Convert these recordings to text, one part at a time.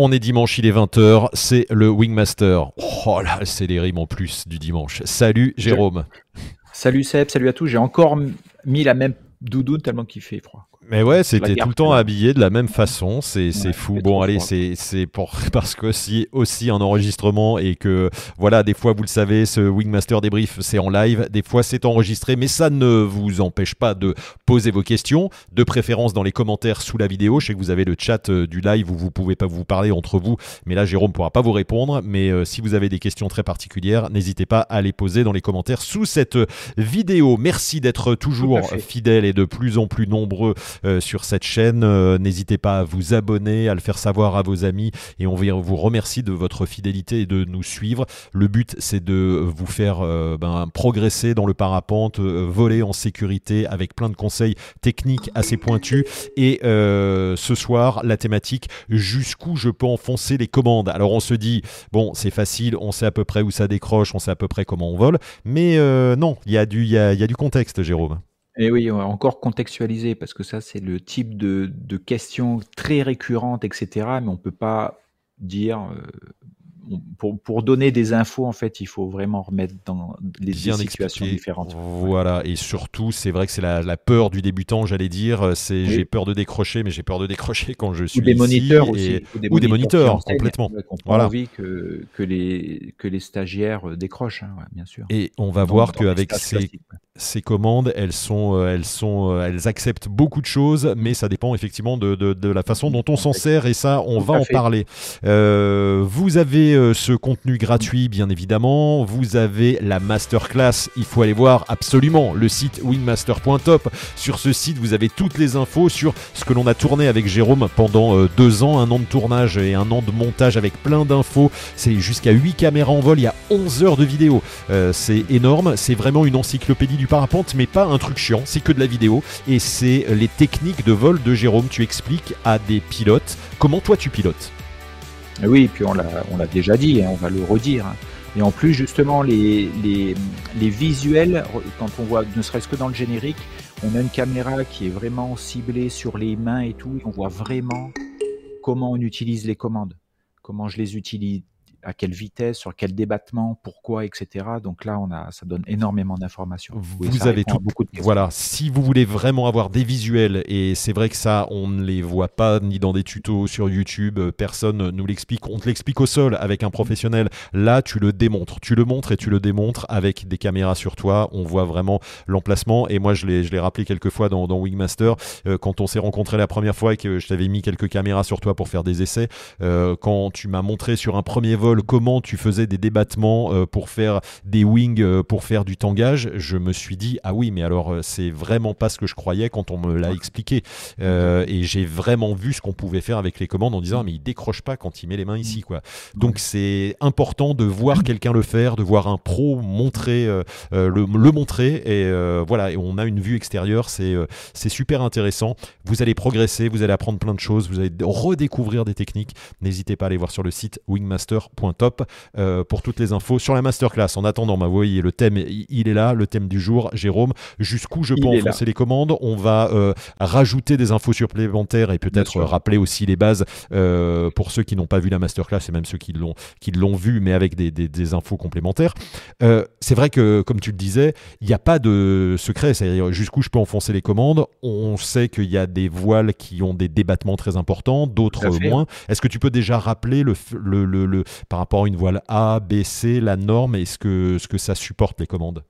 On est dimanche, il est 20h, c'est le Wingmaster. Oh là, c'est les rimes en plus du dimanche. Salut Jérôme. Salut Seb, salut à tous. J'ai encore mis la même doudoune tellement qu'il fait froid. Mais ouais, c'était tout le temps habillé de la même façon. C'est fou. Bon, allez, c'est pour parce que si aussi un enregistrement et que voilà, des fois vous le savez, ce Wingmaster débrief c'est en live, des fois c'est enregistré, mais ça ne vous empêche pas de poser vos questions, de préférence dans les commentaires sous la vidéo. Je sais que vous avez le chat euh, du live où vous pouvez pas vous parler entre vous, mais là Jérôme pourra pas vous répondre. Mais euh, si vous avez des questions très particulières, n'hésitez pas à les poser dans les commentaires sous cette euh, vidéo. Merci d'être toujours fidèle et de plus en plus nombreux sur cette chaîne. Euh, n'hésitez pas à vous abonner, à le faire savoir à vos amis et on vous remercie de votre fidélité et de nous suivre. Le but, c'est de vous faire euh, ben, progresser dans le parapente, voler en sécurité avec plein de conseils techniques assez pointus. Et ce soir, la thématique jusqu'où je peux enfoncer les commandes. Alors on se dit, bon, c'est facile, on sait à peu près où ça décroche, on sait à peu près comment on vole. Mais non, il y, y a du contexte, Jérôme. Et oui, on va encore contextualiser parce que ça, c'est le type de, de questions très récurrentes, etc. Mais on peut pas dire euh, pour, pour, donner des infos, en fait, il faut vraiment remettre dans les situations différentes. Voilà, et surtout, c'est vrai que c'est la, peur du débutant, j'allais dire. C'est j'ai peur de décrocher, mais j'ai peur de décrocher quand je suis ou des moniteurs aussi, ou des, moniteurs, complètement. On voilà. envie que, que les que les stagiaires euh, décrochent, hein, bien sûr. Et on va voir qu'avec ces ces commandes, elles sont, euh, elles sont, euh, elles acceptent beaucoup de choses, mais ça dépend effectivement de, de, de la façon dont on s'en sert et ça, on va en parler. Euh, vous avez ce contenu gratuit, bien évidemment. Vous avez la masterclass. Il faut aller voir absolument le site wingmaster.top. Sur ce site, vous avez toutes les infos sur ce que l'on a tourné avec Jérôme pendant deux ans, un an de tournage et un an de montage avec plein d'infos. C'est jusqu'à 8 caméras en vol. Il y a 11 heures de vidéo. c'est énorme. C'est vraiment une encyclopédie du parapente, mais pas un truc chiant, c'est que de la vidéo. Et c'est les techniques de vol de Jérôme. Tu expliques à des pilotes comment toi tu pilotes. Oui, puis on l'a déjà dit, hein, on va le redire. Et en plus, justement, les, les, les, visuels, quand on voit, ne serait-ce que dans le générique, on a une caméra qui est vraiment ciblée sur les mains et tout, et on voit vraiment comment on utilise les commandes, comment je les utilise, à quelle vitesse, sur quel débattement, pourquoi, etc. Donc là, on a, ça donne énormément d'informations. Vous avez tout. Beaucoup de voilà, si vous voulez vraiment avoir des visuels, et c'est vrai que ça, on ne les voit pas ni dans des tutos sur YouTube, euh, personne nous l'explique. On te l'explique au sol avec un professionnel. Là, tu le démontres, tu le montres et tu le démontres avec des caméras sur toi. On voit vraiment l'emplacement. Et moi, je l'ai rappelé quelques fois dans, dans Wingmaster euh, quand on s'est rencontré la première fois et que je t'avais mis quelques caméras sur toi pour faire des essais. Euh, quand tu m'as montré sur un premier vol comment tu faisais des débattements euh, pour faire des wings, euh, pour faire du tangage, je me suis dit ah oui, mais alors euh, c'est vraiment pas ce que je croyais quand on me l'a expliqué. et j'ai vraiment vu ce qu'on pouvait faire avec les commandes en disant ah, mais il décroche pas quand il met les mains ici quoi. Donc c'est important de voir quelqu'un le faire, de voir un pro montrer le, montrer et voilà et on a une vue extérieure, c'est c'est super intéressant. Vous allez progresser, vous allez apprendre plein de choses, vous allez redécouvrir des techniques. N'hésitez pas à aller voir sur le site wingmaster top euh, pour toutes les infos sur la masterclass. En attendant, bah, vous voyez, le thème, il est là, le thème du jour. Jérôme, jusqu'où je peux enfoncer les commandes On va euh, rajouter des infos supplémentaires et peut-être rappeler aussi les bases euh, pour ceux qui n'ont pas vu la masterclass et même ceux qui l'ont qui l'ont vu, mais avec des, des, infos complémentaires. c'est vrai que, comme tu le disais, il n'y a pas de secret, c'est-à-dire jusqu'où je peux enfoncer les commandes? On sait qu'il y a des voiles qui ont des débattements très importants, d'autres moins. Est-ce que tu peux déjà rappeler le, le, le, par rapport à une voile A, B, C, la norme et ce que, ce que ça supporte les commandes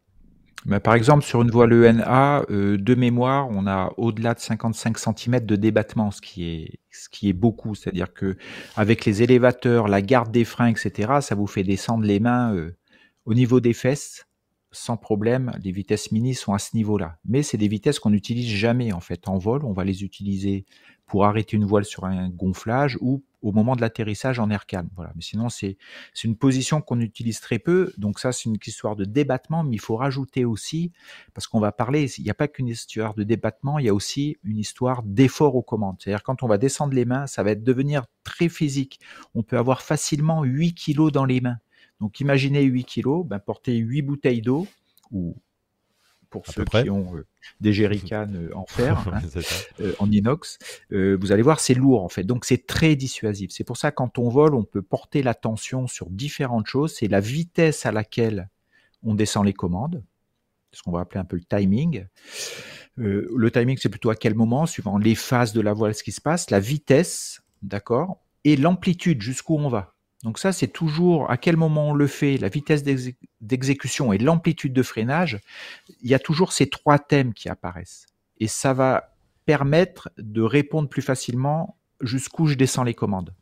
par exemple, sur une voile ENA, euh, de mémoire, on a au-delà de 55 cm de débattement, ce qui est, ce qui est beaucoup. C'est-à-dire que avec les élévateurs, la garde des freins, etc., ça vous fait descendre les mains euh, au niveau des fesses sans problème. Les vitesses mini sont à ce niveau-là. Mais c'est des vitesses qu'on n'utilise jamais en fait en vol. On va les utiliser pour arrêter une voile sur un gonflage ou au moment de l'atterrissage en air calme. Voilà. Mais sinon, c'est une position qu'on utilise très peu. Donc ça, c'est une histoire de débattement, mais il faut rajouter aussi, parce qu'on va parler, il n'y a pas qu'une histoire de débattement, il y a aussi une histoire d'effort aux commandes. C'est-à-dire quand on va descendre les mains, ça va devenir très physique. On peut avoir facilement 8 kilos dans les mains. Donc imaginez 8 kilos, ben, porter 8 bouteilles d'eau, ou pour ceux qui ont euh, des jerrycans euh, en fer, hein, euh, en inox, vous allez voir, c'est lourd en fait. Donc c'est très dissuasif. C'est pour ça quand on vole, on peut porter l'attention sur différentes choses. C'est la vitesse à laquelle on descend les commandes, ce qu'on va appeler un peu le timing. le timing, c'est plutôt à quel moment, suivant les phases de la voile, ce qui se passe, la vitesse, d'accord, et l'amplitude jusqu'où on va. Donc ça, c'est toujours à quel moment on le fait, la vitesse d'exécution et l'amplitude de freinage. Il y a toujours ces trois thèmes qui apparaissent. Et ça va permettre de répondre plus facilement jusqu'où je descends les commandes.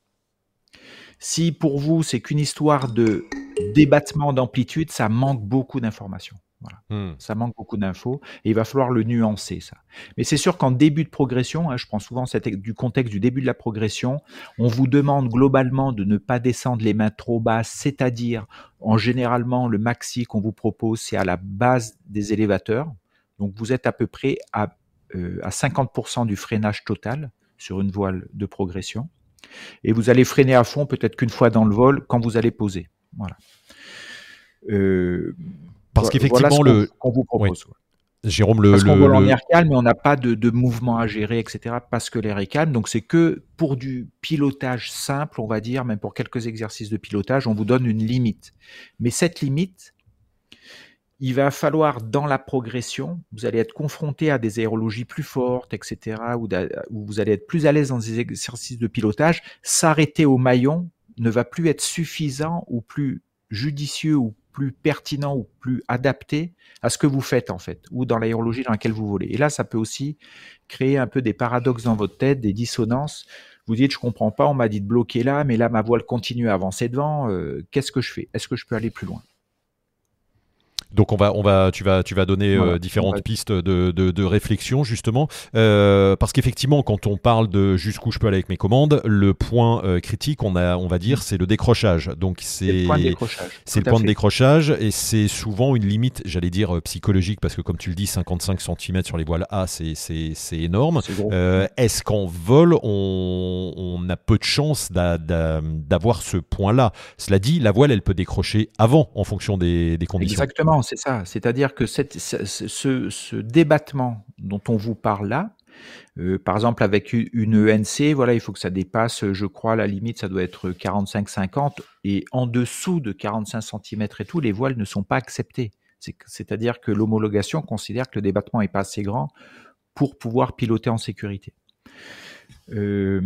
Si pour vous, c'est qu'une histoire de débattement d'amplitude, ça manque beaucoup d'informations. Voilà. Hmm. Ça manque beaucoup d'infos et il va falloir le nuancer, ça. Mais c'est sûr qu'en début de progression, hein, je prends souvent cette, du contexte du début de la progression, on vous demande globalement de ne pas descendre les mains trop basses, c'est-à-dire, en généralement, le maxi qu'on vous propose, c'est à la base des élévateurs. Donc vous êtes à peu près à, euh, à 50% du freinage total sur une voile de progression. Et vous allez freiner à fond peut-être qu'une fois dans le vol quand vous allez poser. Voilà. Euh, parce qu'effectivement, le. qu'on vous propose. Jérôme, le. Parce qu'on vole en air calme, mais on n'a pas de, de, mouvement à gérer, etc. Parce que l'air est calme. Donc, c'est que pour du pilotage simple, on va dire, même pour quelques exercices de pilotage, on vous donne une limite. Mais cette limite, il va falloir, dans la progression, vous allez être confronté à des aérologies plus fortes, etc., où, où vous allez être plus à l'aise dans des exercices de pilotage. S'arrêter au maillon ne va plus être suffisant ou plus judicieux ou plus pertinent ou plus adapté à ce que vous faites en fait, ou dans l'aérologie dans laquelle vous volez. Et là, ça peut aussi créer un peu des paradoxes dans votre tête, des dissonances. Vous dites, je comprends pas, on m'a dit de bloquer là, mais là, ma voile continue à avancer devant. Euh, qu'est-ce que je fais? Est-ce que je peux aller plus loin? Donc on va, on va, tu vas, tu vas donner euh, différentes pistes de, de, réflexion justement, euh, parce qu'effectivement quand on parle de jusqu'où je peux aller avec mes commandes, le point euh, critique, on a, on va dire, c'est le décrochage. Donc c'est le point de décrochage. C'est le point de décrochage et c'est souvent une limite, j'allais dire psychologique, parce que comme tu le dis, 55 cm sur les voiles A, c'est c'est énorme. Est-ce qu'en vol, on, on, a peu de chance d'avoir ce point-là? Cela dit, la voile, elle peut décrocher avant en fonction des, des conditions. Exactement c'est ça. C'est-à-dire que ce, débattement dont on vous parle là, euh, par exemple avec une ENC, voilà, il faut que ça dépasse, je crois, la limite, ça doit être 45-50, et en dessous de 45 cm et tout, les voiles ne sont pas acceptées. C'est-à-dire que l'homologation considère que le débattement n'est pas assez grand pour pouvoir piloter en sécurité. Euh,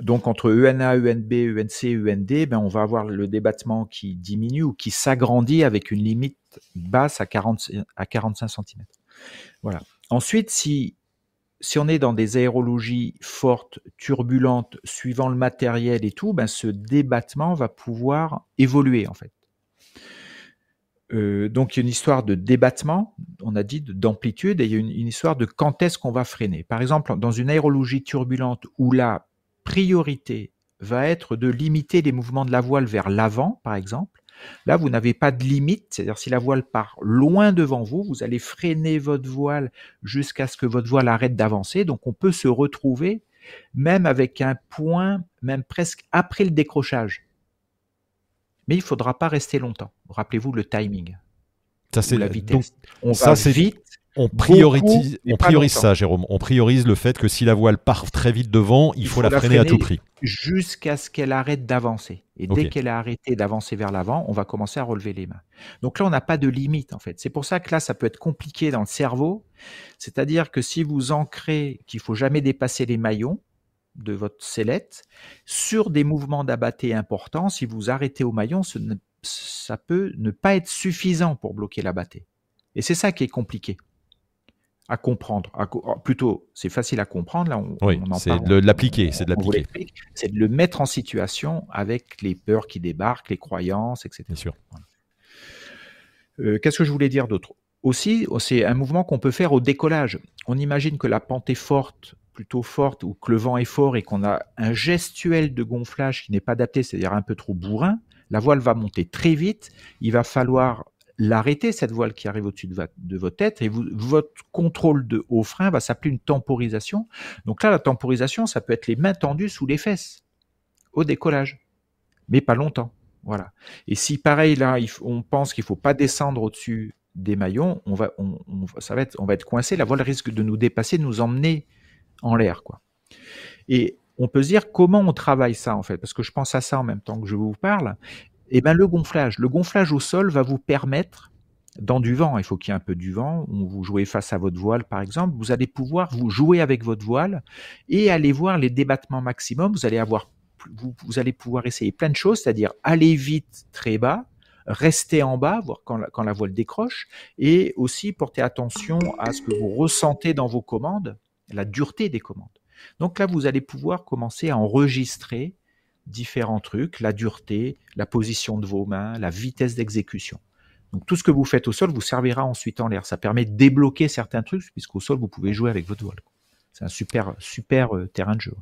donc entre ENA, ENB, ENC, END, ben on va avoir le débattement qui diminue ou qui s'agrandit avec une limite basse à, 40, à 45 cm. Voilà. Ensuite, si, si on est dans des aérologies fortes, turbulentes, suivant le matériel et tout, ben ce débattement va pouvoir évoluer en fait. Euh, donc il y a une histoire de débattement, on a dit d'amplitude, et il y a une, histoire de quand est-ce qu'on va freiner. Par exemple, dans une aérologie turbulente où la priorité va être de limiter les mouvements de la voile vers l'avant, par exemple, là vous n'avez pas de limite, c'est-à-dire si la voile part loin devant vous, vous allez freiner votre voile jusqu'à ce que votre voile arrête d'avancer. Donc on peut se retrouver même avec un point, même presque après le décrochage mais il ne faudra pas rester longtemps. Rappelez-vous le timing. Ça, c'est la vitesse. on ça, va vite. On priorise, on priorise ça, Jérôme. On priorise le fait que si la voile part très vite devant, il, faut, la, freiner, à tout prix. Jusqu'à ce qu'elle arrête d'avancer. Et dès qu'elle a arrêté d'avancer vers l'avant, on va commencer à relever les mains. Donc là, on n'a pas de limite, en fait. C'est pour ça que là, ça peut être compliqué dans le cerveau. C'est-à-dire que si vous ancrez qu'il faut jamais dépasser les maillons, de votre sellette sur des mouvements d'abatté importants. Si vous arrêtez au maillon, ça peut ne pas être suffisant pour bloquer l'abatté. Et c'est ça qui est compliqué à comprendre. Oh, plutôt, c'est facile à comprendre. Là, on, oui, c'est de l'appliquer, c'est de l'appliquer. C'est de le mettre en situation avec les peurs qui débarquent, les croyances, etc. Bien sûr. Euh, qu'est-ce que je voulais dire d'autre? Aussi, c'est un mouvement qu'on peut faire au décollage. On imagine que la pente est forte plutôt forte ou que le vent est fort et qu'on a un gestuel de gonflage qui n'est pas adapté, c'est-à-dire un peu trop bourrin, la voile va monter très vite. Il va falloir l'arrêter, cette voile qui arrive au-dessus de, votre tête, et votre contrôle de haut frein va s'appeler une temporisation. Donc là, la temporisation, ça peut être les mains tendues sous les fesses au décollage, mais pas longtemps. Voilà. Et si pareil, là, on pense qu'il faut pas descendre au-dessus des maillons, on va, ça va être, on va être coincé. La voile risque de nous dépasser, de nous emmener en l'air, quoi. Et on peut se dire comment on travaille ça en fait, parce que je pense à ça en même temps que je vous parle. Eh ben le gonflage, le gonflage au sol va vous permettre dans du vent, il faut qu'il y ait un peu du vent, vous jouez face à votre voile par exemple, vous allez pouvoir vous jouer avec votre voile et aller voir les débattements maximum, vous allez avoir vous, vous allez pouvoir essayer plein de choses, c'est-à-dire aller vite très bas, rester en bas, voir quand quand la voile décroche, et aussi porter attention à ce que vous ressentez dans vos commandes, la dureté des commandes. Donc là, vous allez pouvoir commencer à enregistrer différents trucs, la dureté, la position de vos mains, la vitesse d'exécution. Donc tout ce que vous faites au sol vous servira ensuite en l'air. Ça permet de débloquer certains trucs, puisqu'au sol, vous pouvez jouer avec votre voile. C'est un super, super euh, terrain de jeu.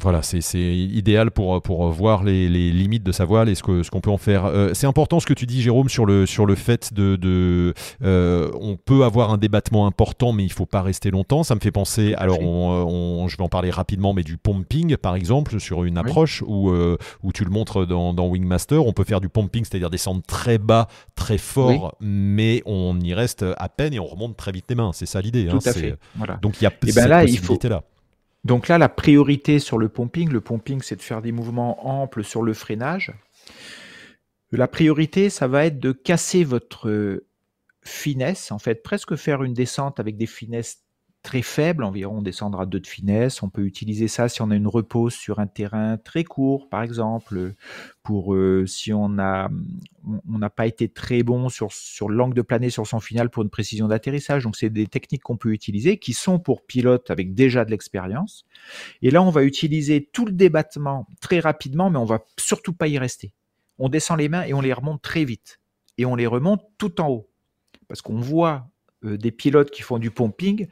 Voilà, c'est idéal pour, pour voir les, les, limites de sa voile et ce qu'on ce qu'on peut en faire. Euh, c'est important ce que tu dis, Jérôme, sur le, sur le fait de. de euh, on peut avoir un débattement important, mais il ne faut pas rester longtemps. Ça me fait penser, alors on, je vais en parler rapidement, mais du pumping, par exemple, sur une approche où, euh, où tu le montres dans, dans, Wingmaster. On peut faire du pumping, c'est-à-dire descendre très bas, très fort, mais on y reste à peine et on remonte très vite les mains. C'est ça l'idée. Hein, à fait. Donc il y a et ben là, possibilité là. Donc là, la priorité sur le pumping, le pumping, c'est de faire des mouvements amples sur le freinage. La priorité, ça va être de casser votre finesse, en fait, presque faire une descente avec des finesses très faible, environ on descendra à 2 de finesse. On peut utiliser ça si on a une repose sur un terrain très court, par exemple, pour euh, si on a on n'a pas été très bon sur, sur l'angle de planer sur son final pour une précision d'atterrissage. Donc c'est des techniques qu'on peut utiliser qui sont pour pilotes avec déjà de l'expérience. Et là on va utiliser tout le débattement très rapidement, mais on va surtout pas y rester. On descend les mains et on les remonte très vite. Et on les remonte tout en haut. Parce qu'on voit euh, des pilotes qui font du pumping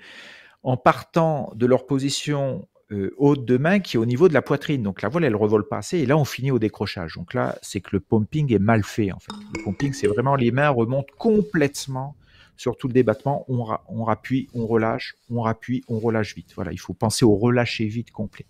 en partant de leur position euh, haute de main qui est au niveau de la poitrine. Donc la voile, elle revole pas assez et là, on finit au décrochage. Donc là, c'est que le pumping est mal fait en fait. Le pumping, c'est vraiment les mains remontent complètement sur tout le débattement. On, on rappuie, on relâche, on rappuie, on relâche vite. Voilà, il faut penser au relâcher vite complet.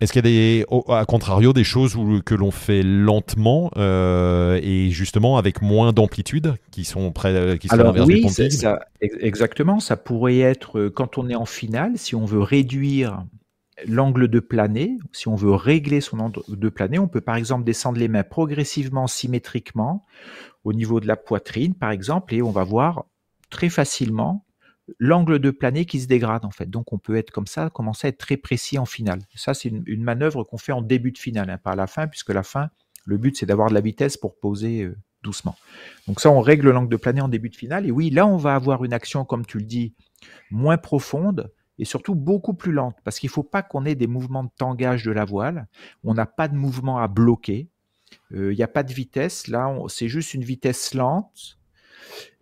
Est-ce qu'il y a des, à contrario des choses que l'on fait lentement euh, et justement avec moins d'amplitude qui sont près, euh, qui Alors oui, ça, exactement. Ça pourrait être euh, quand on est en finale, si on veut réduire l'angle de plané, si on veut régler son angle de plané, on peut par exemple descendre les mains progressivement, symétriquement au niveau de la poitrine, par exemple, et on va voir très facilement l'angle de plané qui se dégrade en fait. Donc on peut être comme ça, commencer à être très précis en finale. Ça c'est une, manœuvre qu'on fait en début de finale, hein, pas à la fin, puisque la fin, le but c'est d'avoir de la vitesse pour poser euh, doucement. Donc ça on règle l'angle de plané en début de finale. Et oui, là on va avoir une action, comme tu le dis, moins profonde et surtout beaucoup plus lente, parce qu'il ne faut pas qu'on ait des mouvements de tangage de la voile. On n'a pas de mouvement à bloquer. Euh, il n'y a pas de vitesse. Là, c'est juste une vitesse lente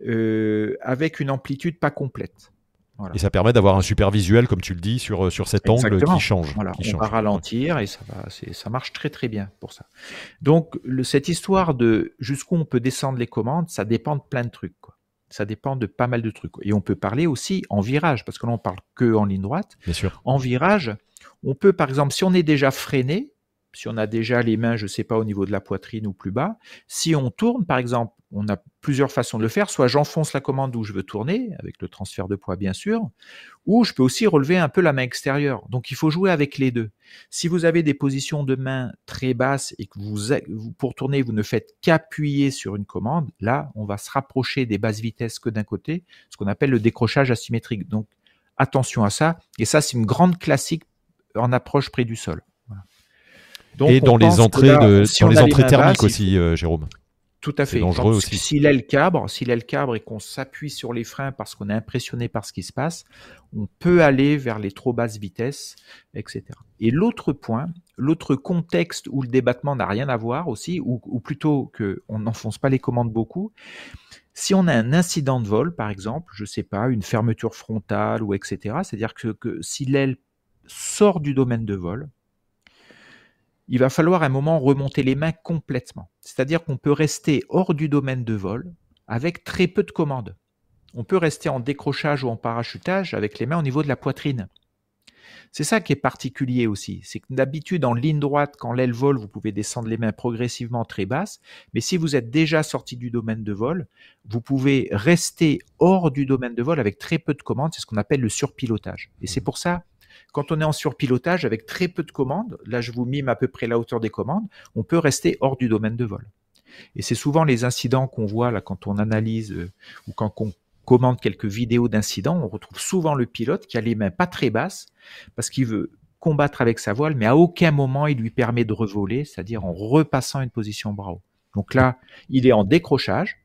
euh, avec une amplitude pas complète. Et ça permet d'avoir un super visuel, comme tu le dis, sur, sur cet angle qui change. Qui on va ralentir et ça, va, ça marche très très bien pour ça. Donc le, cette histoire de jusqu'où on peut descendre les commandes, ça dépend de plein de trucs. Quoi. Ça dépend de pas mal de trucs. Et on peut parler aussi en virage, parce que là on parle que en ligne droite. Bien sûr. En virage, on peut par exemple, si on est déjà freiné, si on a déjà les mains, je ne sais pas, au niveau de la poitrine ou plus bas, si on tourne, par exemple, on a plusieurs façons de le faire. Soit j'enfonce la commande où je veux tourner, avec le transfert de poids bien sûr, ou je peux aussi relever un peu la main extérieure. Donc il faut jouer avec les deux. Si vous avez des positions de main très basses et que pour tourner, vous ne faites qu'appuyer sur une commande, là, on va se rapprocher des basses vitesses que d'un côté, ce qu'on appelle le décrochage asymétrique. Donc attention à ça. Et ça, c'est une grande classique en approche près du sol. Et dans les entrées, de, dans les entrées thermiques aussi, euh, Jérôme. Tout à fait. dangereux aussi. Si l'aile cabre, si l'aile cabre et qu'on s'appuie sur les freins parce qu'on est impressionné par ce qui se passe, on peut aller vers les trop basses vitesses, etc. Et l'autre point, l'autre contexte où le débattement n'a rien à voir aussi, ou, plutôt qu'on n'enfonce pas les commandes beaucoup, si on a un incident de vol, par exemple, je sais pas, une fermeture frontale ou etc., c'est-à-dire que, que si l'aile sort du domaine de vol, il va falloir à un moment remonter les mains complètement. C'est-à-dire qu'on peut rester hors du domaine de vol avec très peu de commandes. On peut rester en décrochage ou en parachutage avec les mains au niveau de la poitrine. C'est ça qui est particulier aussi. C'est que d'habitude, en ligne droite, quand l'aile vole, vous pouvez descendre les mains progressivement très basses. Mais si vous êtes déjà sorti du domaine de vol, vous pouvez rester hors du domaine de vol avec très peu de commandes. C'est ce qu'on appelle le surpilotage. Et c'est mmh. pour ça, quand on est en surpilotage avec très peu de commandes, là je vous mime à peu près la hauteur des commandes, on peut rester hors du domaine de vol. Et c'est souvent les incidents qu'on voit là quand on analyse euh, ou quand on commande quelques vidéos d'incidents, on retrouve souvent le pilote qui a les mains pas très basses parce qu'il veut combattre avec sa voile, mais à aucun moment il lui permet de revoler, c'est-à-dire en repassant une position bras. Donc là, il est en décrochage,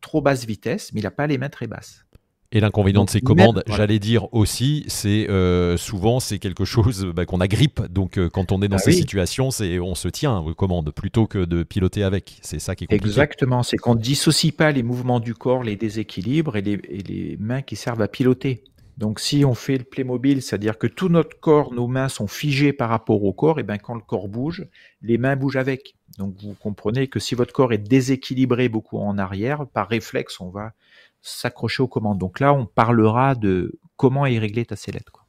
trop basse vitesse, mais il n'a pas les mains très basses. Et l'inconvénient de ces commandes, j'allais dire aussi, c'est euh, souvent c'est quelque chose bah, qu'on agrippe. Donc euh, quand on est dans ah ces situations, c'est on se tient aux commandes plutôt que de piloter avec. C'est ça qui est compliqué. Exactement, c'est qu'on ne dissocie pas les mouvements du corps, les déséquilibres et les, mains qui servent à piloter. Donc si on fait le Playmobil, c'est-à-dire que tout notre corps, nos mains sont figées par rapport au corps, et bien quand le corps bouge, les mains bougent avec. Donc vous comprenez que si votre corps est déséquilibré beaucoup en arrière, par réflexe, on va s'accrocher aux commandes. Donc là, on parlera de comment est réglée ta sellette. Quoi.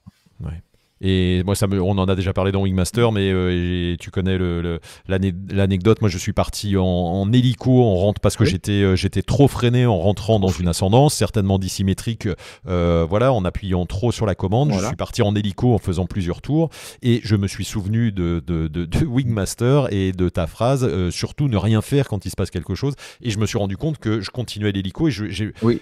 Et moi, ça me, on en a déjà parlé dans Wingmaster, mais euh, tu connais l'anecdote. moi, je suis parti en, hélico, en rentre parce que j'étais, euh, j'étais trop freiné en rentrant dans une ascendance, certainement dissymétrique, euh, voilà, en appuyant trop sur la commande. Je suis parti en hélico en faisant plusieurs tours, et je me suis souvenu de, de, de, Wingmaster et de ta phrase, surtout ne rien faire quand il se passe quelque chose. Et je me suis rendu compte que je continuais l'hélico et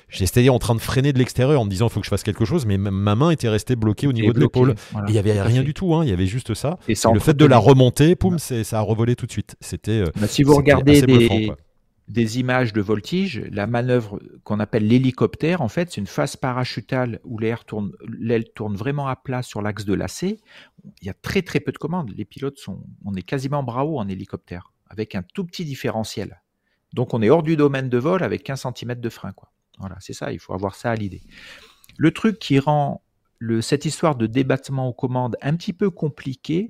j'étais en train de freiner de l'extérieur en me disant, il faut que je fasse quelque chose, mais ma main était restée bloquée au niveau de l'épaule il y avait rien du tout, hein, il y avait juste ça. Et, le fait de la remonter, poum, ça a revolé tout de suite. C'était. Euh, bah, si vous regardez des, des, images de voltige, la manœuvre qu'on appelle l'hélicoptère, en fait, c'est une phase parachutale où l'air tourne, l'aile tourne vraiment à plat sur l'axe de lacet. Il y a très très peu de commandes. Les pilotes sont, on est quasiment bras haut en hélicoptère, avec un tout petit différentiel. Donc on est hors du domaine de vol avec 15 cm de frein, quoi. Voilà, c'est ça. Il faut avoir ça à l'idée. Le truc qui rend cette histoire de débattement aux commandes un petit peu compliquée,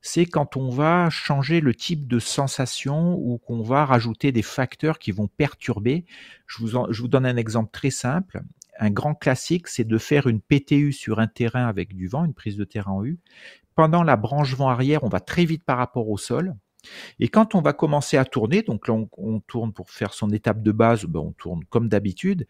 c'est quand on va changer le type de sensation ou qu'on va rajouter des facteurs qui vont perturber. Je vous, je vous donne un exemple très simple. Un grand classique, c'est de faire une PTU sur un terrain avec du vent, une prise de terrain en U. Pendant la branche vent arrière, on va très vite par rapport au sol. Et quand on va commencer à tourner, donc là on, tourne pour faire son étape de base, ben on tourne comme d'habitude.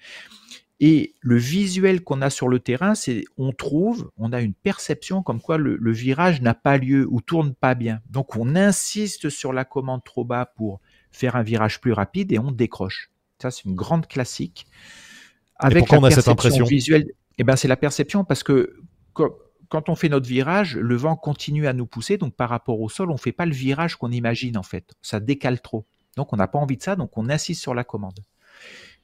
Et le visuel qu'on a sur le terrain, c'est on trouve, on a une perception comme quoi le, virage n'a pas lieu ou tourne pas bien. Donc on insiste sur la commande trop bas pour faire un virage plus rapide et on décroche. Ça c'est une grande classique. Avec la on a cette impression visuelle, eh ben c'est la perception parce que quand on fait notre virage, le vent continue à nous pousser, donc par rapport au sol, on fait pas le virage qu'on imagine en fait. Ça décale trop. Donc on n'a pas envie de ça, donc on insiste sur la commande.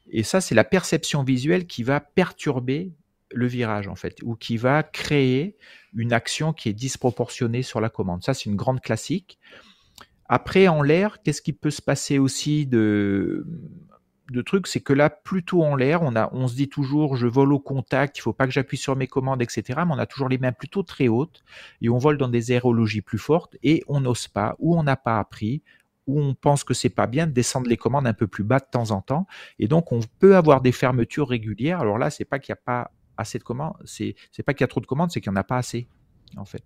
Et ça, c'est la perception visuelle qui va perturber le virage, en fait, ou qui va créer une action qui est disproportionnée sur la commande. Ça, c'est une grande classique. Après, en l'air, qu'est-ce qui peut se passer aussi de, trucs? C'est que là, plutôt en l'air, on, on se dit toujours, je vole au contact, il faut pas que j'appuie sur mes commandes, etc. Mais on a toujours les mains plutôt très hautes et on vole dans des aérologies plus fortes et on n'ose pas, ou on n'a pas appris, où on pense que c'est pas bien de descendre les commandes un peu plus bas de temps en temps. Et donc, on peut avoir des fermetures régulières. Alors là, c'est pas qu'il n'y a pas assez de commandes, c'est, c'est pas qu'il y a trop de commandes, c'est qu'il n'y en a pas assez, en fait.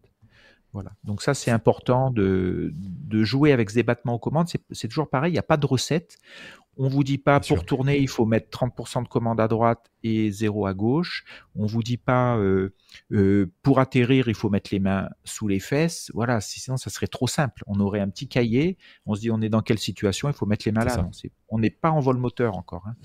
Voilà. Donc ça, c'est important de, jouer avec ce débattement aux commandes. C'est, c'est toujours pareil, il n'y a pas de recette. On vous dit pas pour tourner, il faut mettre 30% de commandes à droite et 0 à gauche. On vous dit pas euh, euh, pour atterrir, il faut mettre les mains sous les fesses. Voilà, sinon ça serait trop simple. On aurait un petit cahier, on se dit on est dans quelle situation, il faut mettre les mains là. on n'est pas en vol moteur encore. Hein.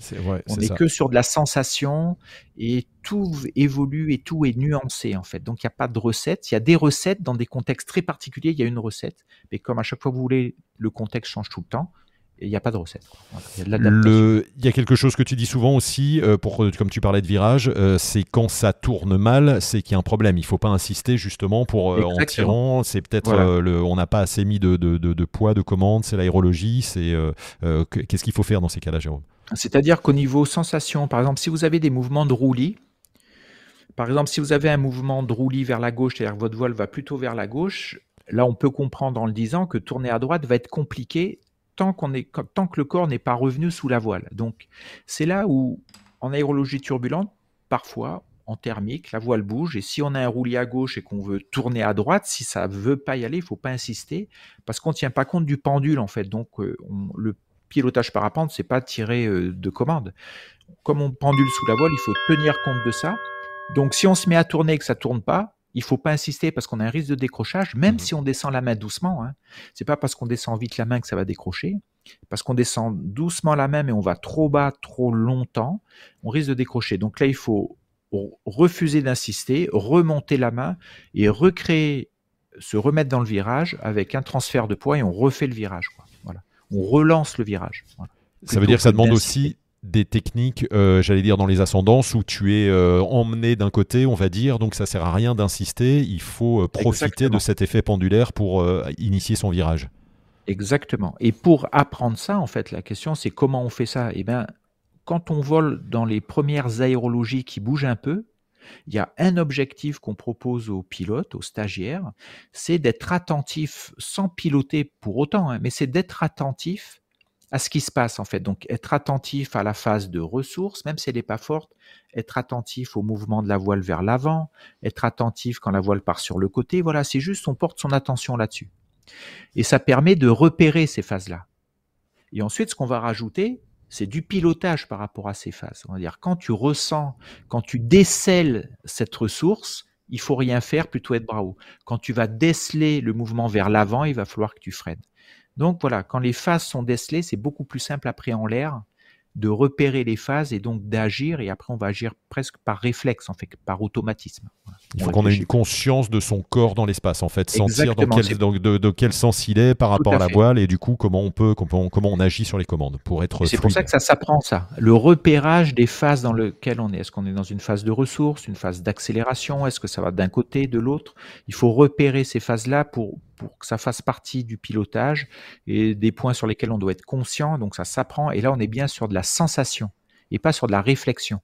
on n'est que sur de la sensation et tout évolue et tout est nuancé en fait. Donc il n'y a pas de recette. Il y a des recettes dans des contextes très particuliers. Il y a une recette, mais comme à chaque fois vous voulez, le contexte change tout le temps il n'y a pas de recette. Il, y a quelque chose que tu dis souvent aussi, euh, pour, euh, comme tu parlais de virage, euh, c'est quand ça tourne mal, c'est qu'il y a un problème. Il ne faut pas insister justement pour en tirant. C'est peut-être on n'a pas assez mis de, de, de, poids de commande, c'est l'aérologie. C'est qu'est-ce qu'il faut faire dans ces cas-là, Jérôme? C'est-à-dire qu'au niveau sensation, par exemple, si vous avez des mouvements de roulis, par exemple, si vous avez un mouvement de roulis vers la gauche, c'est-à-dire que votre voile va plutôt vers la gauche, là, on peut comprendre en le disant que tourner à droite va être compliqué tant, qu'on est, tant que le corps n'est pas revenu sous la voile. Donc, c'est là où, en aérologie turbulente, parfois, en thermique, la voile bouge, et si on a un roulis à gauche et qu'on veut tourner à droite, si ça veut pas y aller, il faut pas insister, parce qu'on tient pas compte du pendule en fait. Donc euh, le pilotage parapente, c'est pas tirer euh, de commande. Comme on pendule sous la voile, il faut tenir compte de ça. Donc si on se met à tourner et que ça tourne pas, il faut pas insister parce qu'on a un risque de décrochage, même mmh si on descend la main doucement. Hein. C'est pas parce qu'on descend vite la main que ça va décrocher. Parce qu'on descend doucement la main, mais on va trop bas, trop longtemps, on risque de décrocher. Donc là, il faut refuser d'insister, remonter la main et recréer, se remettre dans le virage avec un transfert de poids et on refait le virage. Voilà. On relance le virage. Ça veut dire que ça demande aussi des techniques, euh, j'allais dire dans les ascendances, où tu es euh, emmené d'un côté, on va dire, donc ça sert à rien d'insister, il faut euh, profiter de cet effet pendulaire pour initier son virage. Exactement. Et pour apprendre ça, en fait, la question c'est comment on fait ça? Eh bien, quand on vole dans les premières aérologies qui bougent un peu, il y a un objectif qu'on propose aux pilotes, aux stagiaires, c'est d'être attentif, sans piloter pour autant, hein, mais c'est d'être attentif à ce qui se passe en fait. Donc être attentif à la phase de ressources, même si elle n'est pas forte, être attentif au mouvement de la voile vers l'avant, être attentif quand la voile part sur le côté. Voilà, c'est juste on porte son attention là-dessus. Et ça permet de repérer ces phases-là. Et ensuite, ce qu'on va rajouter, c'est du pilotage par rapport à ces phases. On va dire, quand tu ressens, quand tu décèles cette ressource, il faut rien faire, plutôt être bravo. Quand tu vas déceler le mouvement vers l'avant, il va falloir que tu freines. Donc voilà, quand les phases sont décelées, c'est beaucoup plus simple après en l'air de repérer les phases et donc d'agir. Et après, on va agir presque par réflexe, en fait, par automatisme. Il faut qu'on ait une conscience de son corps dans l'espace, en fait, sentir dans quel, de, quel sens il est par rapport à, la voile et du coup comment on peut, comment, comment on agit sur les commandes pour être. C'est pour ça que ça s'apprend ça. Le repérage des phases dans lesquelles on est. Est-ce qu'on est dans une phase de ressources, une phase d'accélération? Est-ce que ça va d'un côté, de l'autre? Il faut repérer ces phases-là pour pour que ça fasse partie du pilotage et des points sur lesquels on doit être conscient. Donc ça s'apprend. Et là, on est bien sur de la sensation et pas sur de la réflexion.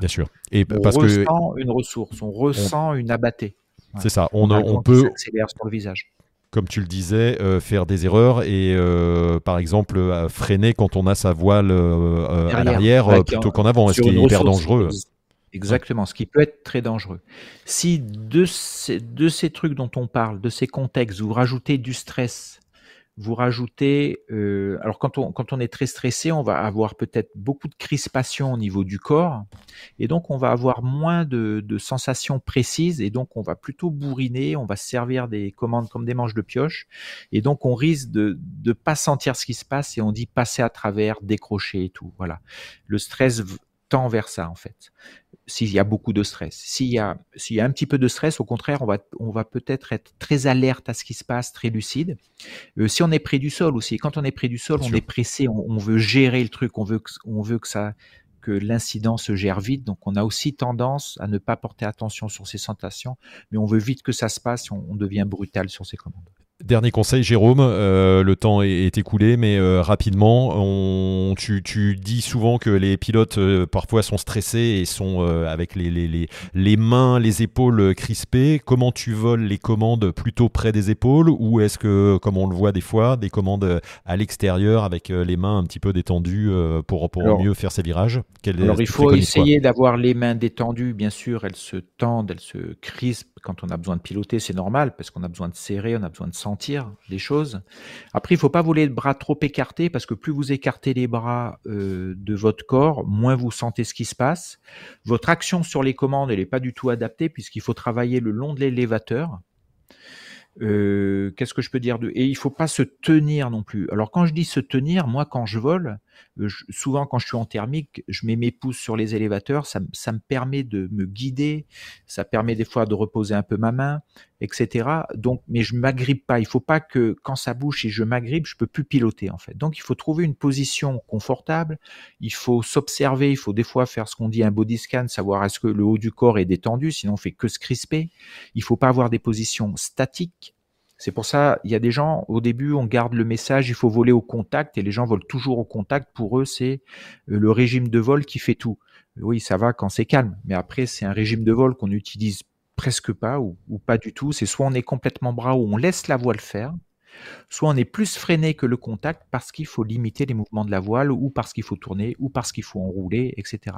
Bien sûr. Et on parce ressent une ressource, on ressent une abattée. C'est ça. On, on, peut. sur le visage comme tu le disais, euh, faire des erreurs et euh, par exemple euh, freiner quand on a sa voile à l'arrière plutôt qu'en avant. Est-ce qu'il est hyper dangereux Exactement, ce qui peut être très dangereux. Si de ces, de ces trucs dont on parle, de ces contextes, vous rajoutez du stress, vous rajoutez, euh, alors quand on, quand on est très stressé, on va avoir peut-être beaucoup de crispation au niveau du corps, et donc on va avoir moins de, de sensations précises, et donc on va plutôt bourriner, on va se servir des commandes comme des manches de pioche, et donc on risque de ne pas sentir ce qui se passe, et on dit passer à travers, décrocher et tout. Voilà. Le stress tend vers ça, en fait s'il y a beaucoup de stress. S'il y a, s'il y a un petit peu de stress, au contraire, on va, on va peut-être être très alerte à ce qui se passe, très lucide. Euh, si on est près du sol aussi, quand on est près du sol, on est pressé, on, veut gérer le truc, on veut que, on veut que ça, que l'incident se gère vite. Donc, on a aussi tendance à ne pas porter attention sur ces sensations, mais on veut vite que ça se passe, on, on devient brutal sur ces commandes. Dernier conseil, Jérôme, euh, le temps est, écoulé, mais euh, rapidement, on, tu, tu, dis souvent que les pilotes euh, parfois sont stressés et sont avec les, les, les, les, mains, les épaules crispées. Comment tu voles les commandes plutôt près des épaules ou est-ce que, comme on le voit des fois, des commandes à l'extérieur avec les mains un petit peu détendues pour, pour mieux faire ces virages? Alors il faut essayer d'avoir les mains détendues, bien sûr, elles se tendent, elles se crispent quand on a besoin de piloter, c'est normal parce qu'on a besoin de serrer, on a besoin de sentir les choses. Après, il faut pas voler le bras trop écarté parce que plus vous écartez les bras euh, de votre corps, moins vous sentez ce qui se passe. Votre action sur les commandes, elle n'est pas du tout adaptée puisqu'il faut travailler le long de l'élévateur. Euh, qu'est-ce que je peux dire de et il faut pas se tenir non plus. Alors quand je dis se tenir, moi quand je vole, euh, souvent quand je suis en thermique, je mets mes pouces sur les élévateurs, ça, ça, me permet de me guider, ça permet des fois de reposer un peu ma main, etc. Donc, mais je m'agrippe pas. Il faut pas que quand ça bouge et je m'agrippe, je peux plus piloter en fait. Donc il faut trouver une position confortable. Il faut s'observer. Il faut des fois faire ce qu'on dit un body scan, savoir est-ce que le haut du corps est détendu, sinon on fait que se crisper. Il faut pas avoir des positions statiques. C'est pour ça, il y a des gens, au début, on garde le message, il faut voler au contact, et les gens volent toujours au contact. Pour eux, c'est euh, le régime de vol qui fait tout. Oui, ça va quand c'est calme, mais après, c'est un régime de vol qu'on utilise presque pas ou, pas du tout. C'est soit on est complètement bras ou on laisse la voile faire, soit on est plus freiné que le contact parce qu'il faut limiter les mouvements de la voile ou parce qu'il faut tourner ou parce qu'il faut enrouler, etc.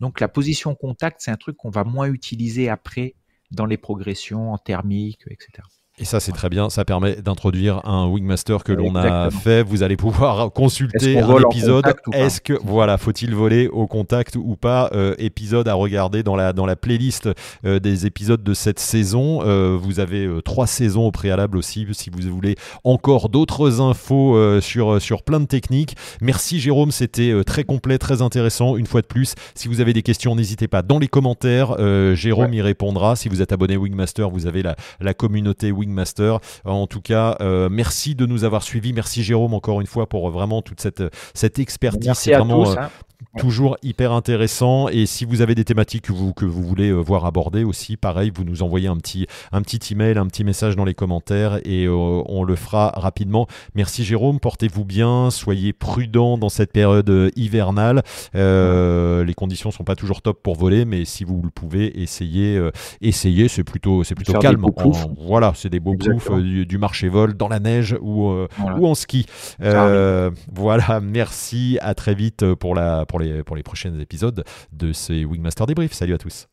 Donc la position contact, c'est un truc qu'on va moins utiliser après dans les progressions en thermique, etc. Et ça, c'est très bien. Ça permet d'introduire un Wingmaster que l'on a fait. Vous allez pouvoir consulter un épisode. Est-ce que, voilà, faut-il voler au contact ou pas euh, Épisode à regarder dans la, dans la playlist euh, des épisodes de cette saison. Euh, vous avez trois saisons au préalable aussi, si vous voulez encore d'autres infos sur, sur plein de techniques. Merci Jérôme, c'était très complet, très intéressant. Une fois de plus, si vous avez des questions, n'hésitez pas dans les commentaires. Jérôme y répondra. Si vous êtes abonné Wingmaster, vous avez la, la communauté Wingmaster Wingmaster. En tout cas, euh, merci de nous avoir suivis. Merci Jérôme encore une fois pour vraiment toute cette, cette expertise. C'est vraiment tous, euh, hein. Toujours hyper intéressant. Et si vous avez des thématiques que vous, que vous voulez euh, voir abordées aussi, pareil, vous nous envoyez un petit, un petit email, un petit message dans les commentaires et euh, on le fera rapidement. Merci Jérôme, portez-vous bien, soyez prudent dans cette période euh, hivernale. les conditions sont pas toujours top pour voler, mais si vous le pouvez, essayez, essayez c'est plutôt, c'est plutôt calme. voilà, c'est des beaux bouffes du, marché vol dans la neige ou, ou en ski. voilà, merci, à très vite pour la pour les, pour les prochains épisodes de ces Wingmaster Débrief. Salut à tous.